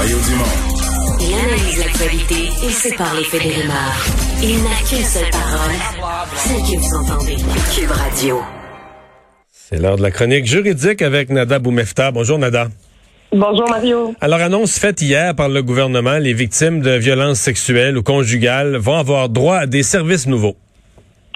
Mario Dumont. Il analyse l'actualité et sépare les faits des rumeurs. Il n'a qu'une seule parole, celle que vous entendez. Cube Radio. C'est l'heure de la chronique juridique avec Nada Boumefta. Bonjour Nada. Bonjour Mario. Alors, annonce faite hier par le gouvernement, les victimes de violences sexuelles ou conjugales vont avoir droit à des services nouveaux.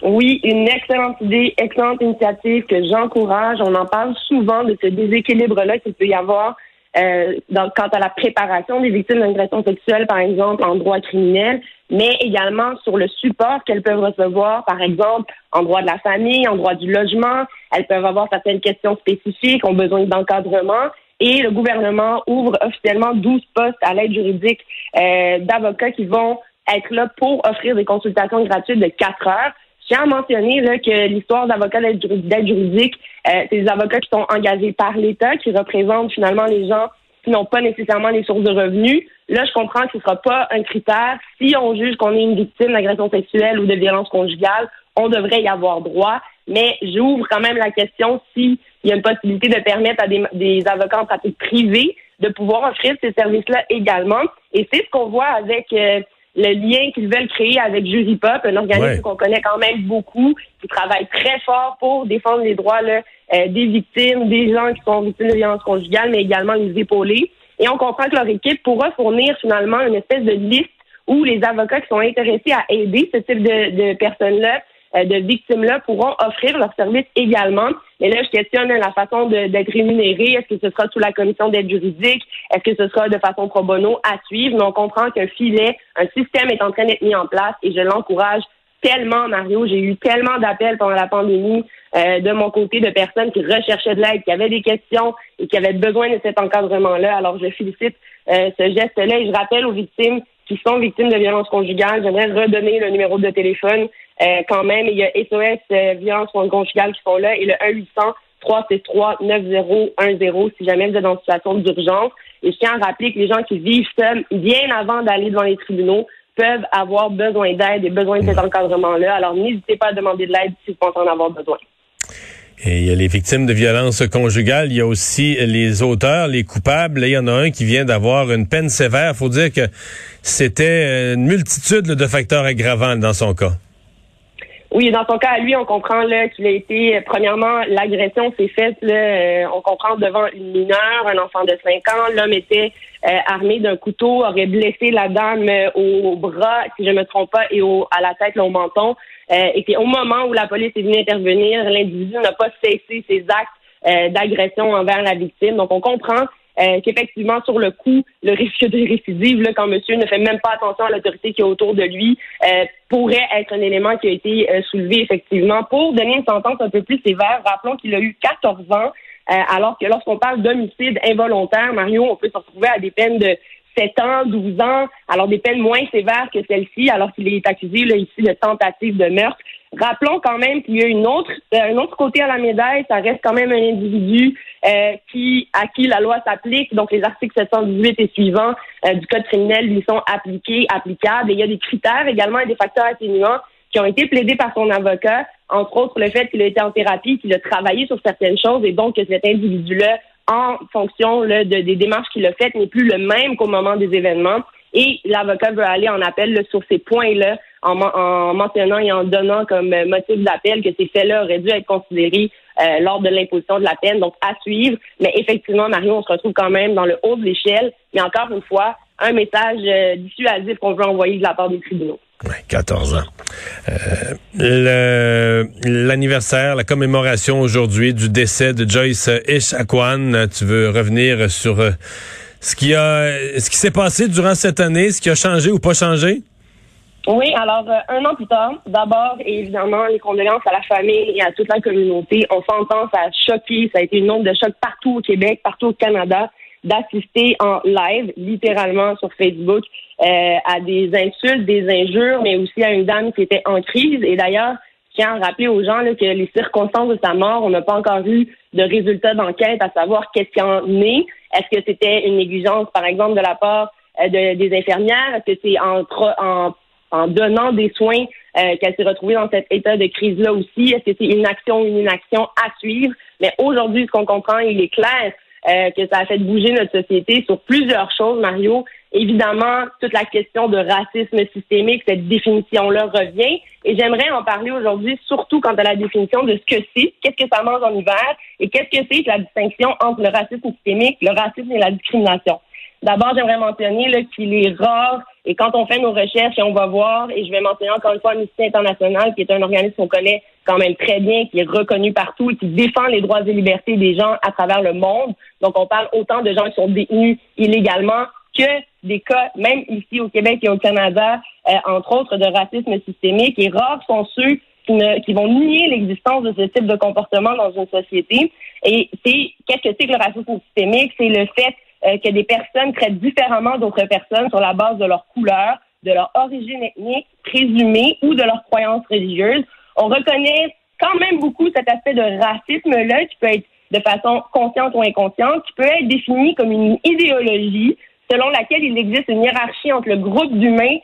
Oui, une excellente idée, excellente initiative que j'encourage. On en parle souvent de ce déséquilibre-là qu'il peut y avoir euh, dans, quant à la préparation des victimes d'agressions sexuelles, par exemple, en droit criminel, mais également sur le support qu'elles peuvent recevoir, par exemple, en droit de la famille, en droit du logement. Elles peuvent avoir certaines questions spécifiques, ont besoin d'encadrement. Et le gouvernement ouvre officiellement 12 postes à l'aide juridique euh, d'avocats qui vont être là pour offrir des consultations gratuites de 4 heures. Je tiens à mentionner là, que l'histoire d'avocats d'aide juridique, euh, c'est des avocats qui sont engagés par l'État, qui représentent finalement les gens qui n'ont pas nécessairement les sources de revenus. Là, je comprends que ce ne sera pas un critère. Si on juge qu'on est une victime d'agression sexuelle ou de violence conjugale, on devrait y avoir droit. Mais j'ouvre quand même la question s'il y a une possibilité de permettre à des, avocats en pratique privée de pouvoir offrir ces services-là également. Et c'est ce qu'on voit avec euh, le lien qu'ils veulent créer avec Jury Pop, un organisme qu'on connaît quand même beaucoup, qui travaille très fort pour défendre les droits là, euh, des victimes, des gens qui sont victimes de violences conjugales, mais également les épauler. Et on comprend que leur équipe pourra fournir finalement une espèce de liste où les avocats qui sont intéressés à aider ce type de, de personnes-là de victimes-là pourront offrir leurs services également. Mais là, je questionne la façon d'être rémunéré. Est-ce que ce sera sous la commission d'aide juridique? Est-ce que ce sera de façon pro bono à suivre? Mais on comprend qu'un filet, un système est en train d'être mis en place et je l'encourage tellement, Mario. J'ai eu tellement d'appels pendant la pandémie euh, de mon côté de personnes qui recherchaient de l'aide, qui avaient des questions et qui avaient besoin de cet encadrement-là. Alors, je félicite euh, ce geste-là et je rappelle aux victimes qui sont victimes de violences conjugales, j'aimerais redonner le numéro de téléphone euh, quand même. Il y a SOS euh, Violence conjugale qui sont là et le 1 800 363 9010 si jamais vous êtes en situation d'urgence. Et je tiens à rappeler que les gens qui vivent seuls, bien avant d'aller devant les tribunaux, peuvent avoir besoin d'aide et besoin de cet encadrement-là. Alors n'hésitez pas à demander de l'aide si vous pensez en avoir besoin. Et il y a les victimes de violences conjugales, il y a aussi les auteurs, les coupables. il y en a un qui vient d'avoir une peine sévère. Il faut dire que c'était une multitude de facteurs aggravants dans son cas. Oui, dans son cas, à lui, on comprend là qu'il a été, premièrement, l'agression s'est faite, là, euh, on comprend devant une mineure, un enfant de 5 ans. L'homme était euh, armé d'un couteau, aurait blessé la dame euh, au bras, si je ne me trompe pas, et au, à la tête, là, au menton. et puis au moment où la police est venue intervenir, l'individu n'a pas cessé ses actes d'agression envers la victime. Donc on comprend euh, qu'effectivement, sur le coup, le risque de récidive, là, quand monsieur ne fait même pas attention à l'autorité qui est autour de lui, euh, pourrait être un élément qui a été euh, soulevé effectivement pour donner une sentence un peu plus sévère. Rappelons qu'il a eu 14 ans, alors que lorsqu'on parle d'homicide involontaire, Mario, on peut se retrouver à des peines de 7 ans, 12 ans, alors des peines moins sévères que celle-ci, alors qu'il est accusé là, ici de tentative de meurtre. Rappelons quand même qu'il y a une autre, euh, un autre côté à la médaille, ça reste quand même un individu euh, qui à qui la loi s'applique, donc les articles 718 et suivants euh, du code criminel lui sont appliqués, applicables. Et il y a des critères également et des facteurs atténuants qui ont été plaidés par son avocat, entre autres le fait qu'il a été en thérapie, qu'il a travaillé sur certaines choses et donc que cet individu-là en fonction de, des démarches qu'il a faites, n'est plus le même qu'au moment des événements. Et l'avocat veut aller en appel sur ces points-là en, en, mentionnant et en donnant comme motif d'appel que ces faits-là auraient dû être considérés euh, lors de l'imposition de la peine. Donc, à suivre. Mais effectivement, Mario, on se retrouve quand même dans le haut de l'échelle. Mais encore une fois, un message euh, dissuasif qu'on veut envoyer de la part des tribunaux. Oui, 14 ans. Euh, L'anniversaire, la commémoration aujourd'hui du décès de Joyce Ishakwan. Tu veux revenir sur euh, ce qui a, ce qui s'est passé durant cette année, ce qui a changé ou pas changé? Oui, alors euh, un an plus tard, d'abord, évidemment, les condoléances à la famille et à toute la communauté. On s'entend, ça a choqué, ça a été une onde de choc partout au Québec, partout au Canada d'assister en live, littéralement sur Facebook, euh, à des insultes, des injures, mais aussi à une dame qui était en crise. Et d'ailleurs, je tiens à rappeler aux gens là, que les circonstances de sa mort, on n'a pas encore eu de résultats d'enquête à savoir qu'est-ce qui en est. Est-ce que c'était une négligence, par exemple, de la part euh, de, des infirmières? Est-ce que c'est en, en, en, donnant des soins euh, qu'elle s'est retrouvée dans cet état de crise-là aussi? Est-ce que c'est une action ou une inaction à suivre? Mais aujourd'hui, ce qu'on comprend, il est clair euh, que ça a fait bouger notre société sur plusieurs choses, Mario. Évidemment, toute la question de racisme systémique, cette définition-là revient. Et j'aimerais en parler aujourd'hui, surtout quant à la définition de ce que c'est, qu'est-ce que ça mange en hiver et qu'est-ce que c'est la distinction entre le racisme systémique, le racisme et la discrimination. D'abord, j'aimerais mentionner qu'il est rare et quand on fait nos recherches et on va voir, et je vais mentionner encore une fois Amnesty International, qui est un organisme qu'on connaît quand même très bien, qui est reconnu partout et qui défend les droits et libertés des gens à travers le monde. Donc, on parle autant de gens qui sont détenus illégalement que des cas, même ici au Québec et au Canada, euh, entre autres, de racisme systémique. Et rares sont ceux qui, ne, qui vont nier l'existence de ce type de comportement dans une société. Et c'est qu'est-ce que c'est que le racisme systémique? C'est le fait euh, que des personnes traitent différemment d'autres personnes sur la base de leur couleur, de leur origine ethnique présumée ou de leur croyance religieuse. On reconnaît quand même beaucoup cet aspect de racisme-là qui peut être de façon consciente ou inconsciente, qui peut être défini comme une idéologie selon laquelle il existe une hiérarchie entre le groupe d'humains,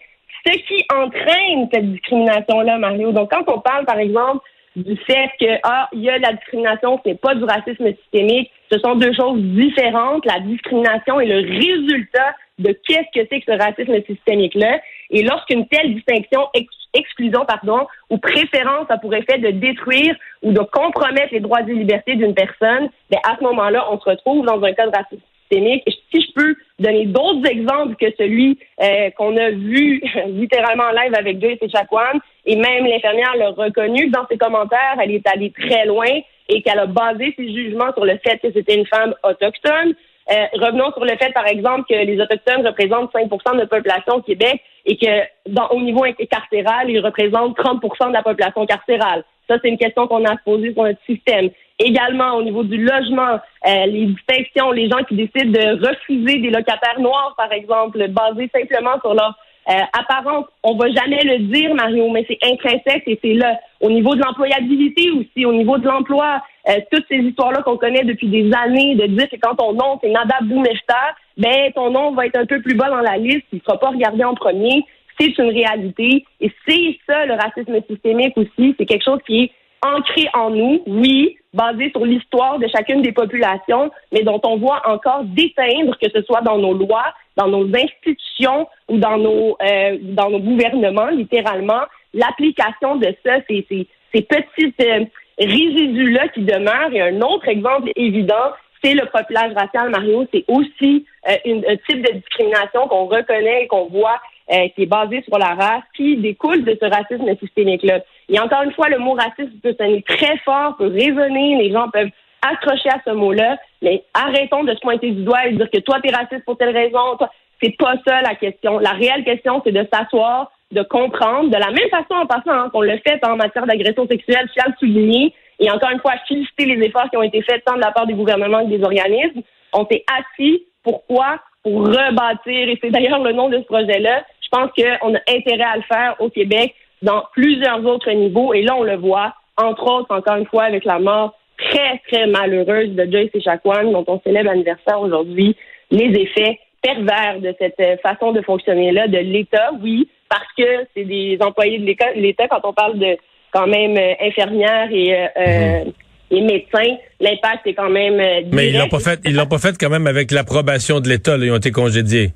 ce qui entraîne cette discrimination-là, Mario. Donc, quand on parle, par exemple, du fait que ah il y a la discrimination, c'est pas du racisme systémique. Ce sont deux choses différentes. La discrimination est le résultat de qu'est-ce que c'est que ce racisme systémique-là. Et lorsqu'une telle distinction, exclusion, pardon, ou préférence a pour effet de détruire ou de compromettre les droits et libertés d'une personne, ben à ce moment-là, on se retrouve dans un cas de racisme Si je peux donner d'autres exemples que celui euh, qu'on a vu littéralement en live avec Joyce Echaquan, et même l'infirmière l'a reconnu dans ses commentaires, elle est allée très loin et qu'elle a basé ses jugements sur le fait que c'était une femme autochtone. Euh, revenons sur le fait, par exemple, que les Autochtones représentent 5% de la population au Québec et que au niveau carcéral, ils représentent 30% de la population carcérale. Ça, c'est une question qu'on a posée sur notre système. Également, au niveau du logement, euh, les distinctions, les gens qui décident de refuser des locataires noirs, par exemple, basés simplement sur leur euh, apparence. On va jamais le dire, Mario, mais c'est intrinsèque et c'est là. Au niveau de l'employabilité aussi, au niveau de l'emploi, euh, toutes ces histoires-là qu'on connaît depuis des années, de dire que quand ton nom, c'est Nadab Boumeshta, ben ton nom va être un peu plus bas dans la liste, il ne sera pas regardé en premier c'est une réalité. Et c'est ça, le racisme systémique aussi. C'est quelque chose qui est ancré en nous, oui, basé sur l'histoire de chacune des populations, mais dont on voit encore déteindre, que ce soit dans nos lois, dans nos institutions ou dans nos, euh, dans nos gouvernements, littéralement, l'application de ça, ces, ces, ces petites euh, résidus-là qui demeurent. Et un autre exemple évident, c'est le profilage racial, Mario. C'est aussi euh, une, un type de discrimination qu'on reconnaît et qu'on voit euh, qui est basé sur la race, qui découle de ce racisme systémique-là. Et encore une fois, le mot racisme peut sonner très fort, peut résonner, les gens peuvent accrocher à ce mot-là, mais arrêtons de se pointer du doigt et de dire que toi, t'es raciste pour telle raison. Toi, c'est pas ça la question. La réelle question, c'est de s'asseoir, de comprendre, de la même façon en passant hein, qu'on le fait en matière d'agression sexuelle, je tiens à le souligner, et encore une fois, féliciter les efforts qui ont été faits tant de la part des gouvernements que des organismes. On s'est assis, pourquoi? Pour rebâtir, et c'est d'ailleurs le nom de ce projet-là, je pense qu'on a intérêt à le faire au Québec dans plusieurs autres niveaux. Et là, on le voit, entre autres, encore une fois, avec la mort très, très malheureuse de Joyce Echaquan, dont on célèbre l'anniversaire aujourd'hui, les effets pervers de cette façon de fonctionner-là de l'État, oui, parce que c'est des employés de l'État, quand on parle de quand même euh, infirmières et, euh, euh, mhm. et médecins, l'impact est quand même Mais ils l'ont pas fait, ils l'ont pas fait quand même avec l'approbation de l'État, ils ont été congédiés.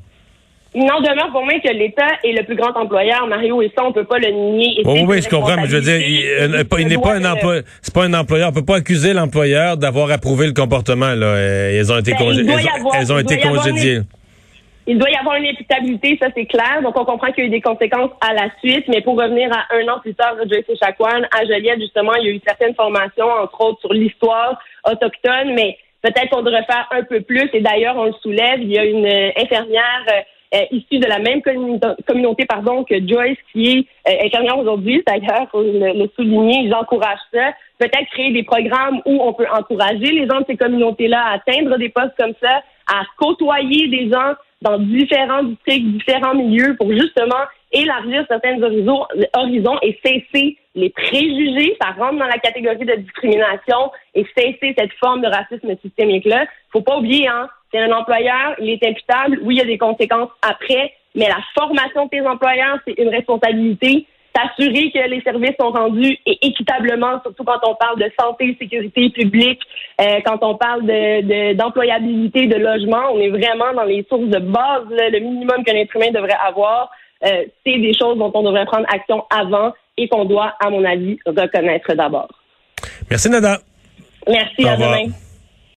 Il n'en demeure pour moi que l'État est le plus grand employeur, Mario, et ça, on peut pas le nier. oui, oui, je comprends, mais je veux dire, il, euh, n'est pas un c'est pas un employeur. On peut pas accuser l'employeur d'avoir approuvé le comportement, là. Euh, ils ont été, ben, elles, ont été congédiées. Il doit y avoir une imputabilité, ça c'est clair. Donc on comprend qu'il y a eu des conséquences à la suite. Mais pour revenir à un an plus tard Joyce Chacuan, à Joliette, justement, il y a eu certaines formations, entre autres sur l'histoire autochtone, mais peut-être qu'on devrait faire un peu plus. Et d'ailleurs, on le soulève. Il y a une euh, infirmière euh, de la même communauté pardon, que Joyce, qui est euh, aujourd'hui, d'ailleurs, faut le, souligner, j'encourage ça. Peut-être créer des programmes où on peut encourager les gens de ces communautés-là à atteindre des postes comme ça, à côtoyer des gens dans différents districts, différents milieux pour justement élargir certains horizons, horizons et cesser les préjugés, ça rentre dans la catégorie de discrimination et cesser cette forme de racisme systémique-là. Faut pas oublier, hein, c'est un employeur, il est imputable, oui, il y a des conséquences après, mais la formation de tes employeurs, c'est une responsabilité. s'assurer que les services sont rendus équitablement, surtout quand on parle de santé, sécurité publique, euh, quand on parle de, d'employabilité, de, logement. On est vraiment dans les sources de base, le minimum qu'un être humain devrait avoir. Euh, c'est des choses dont on devrait prendre action avant et qu'on doit, à mon avis, reconnaître d'abord. Merci, Nada. Merci, à demain.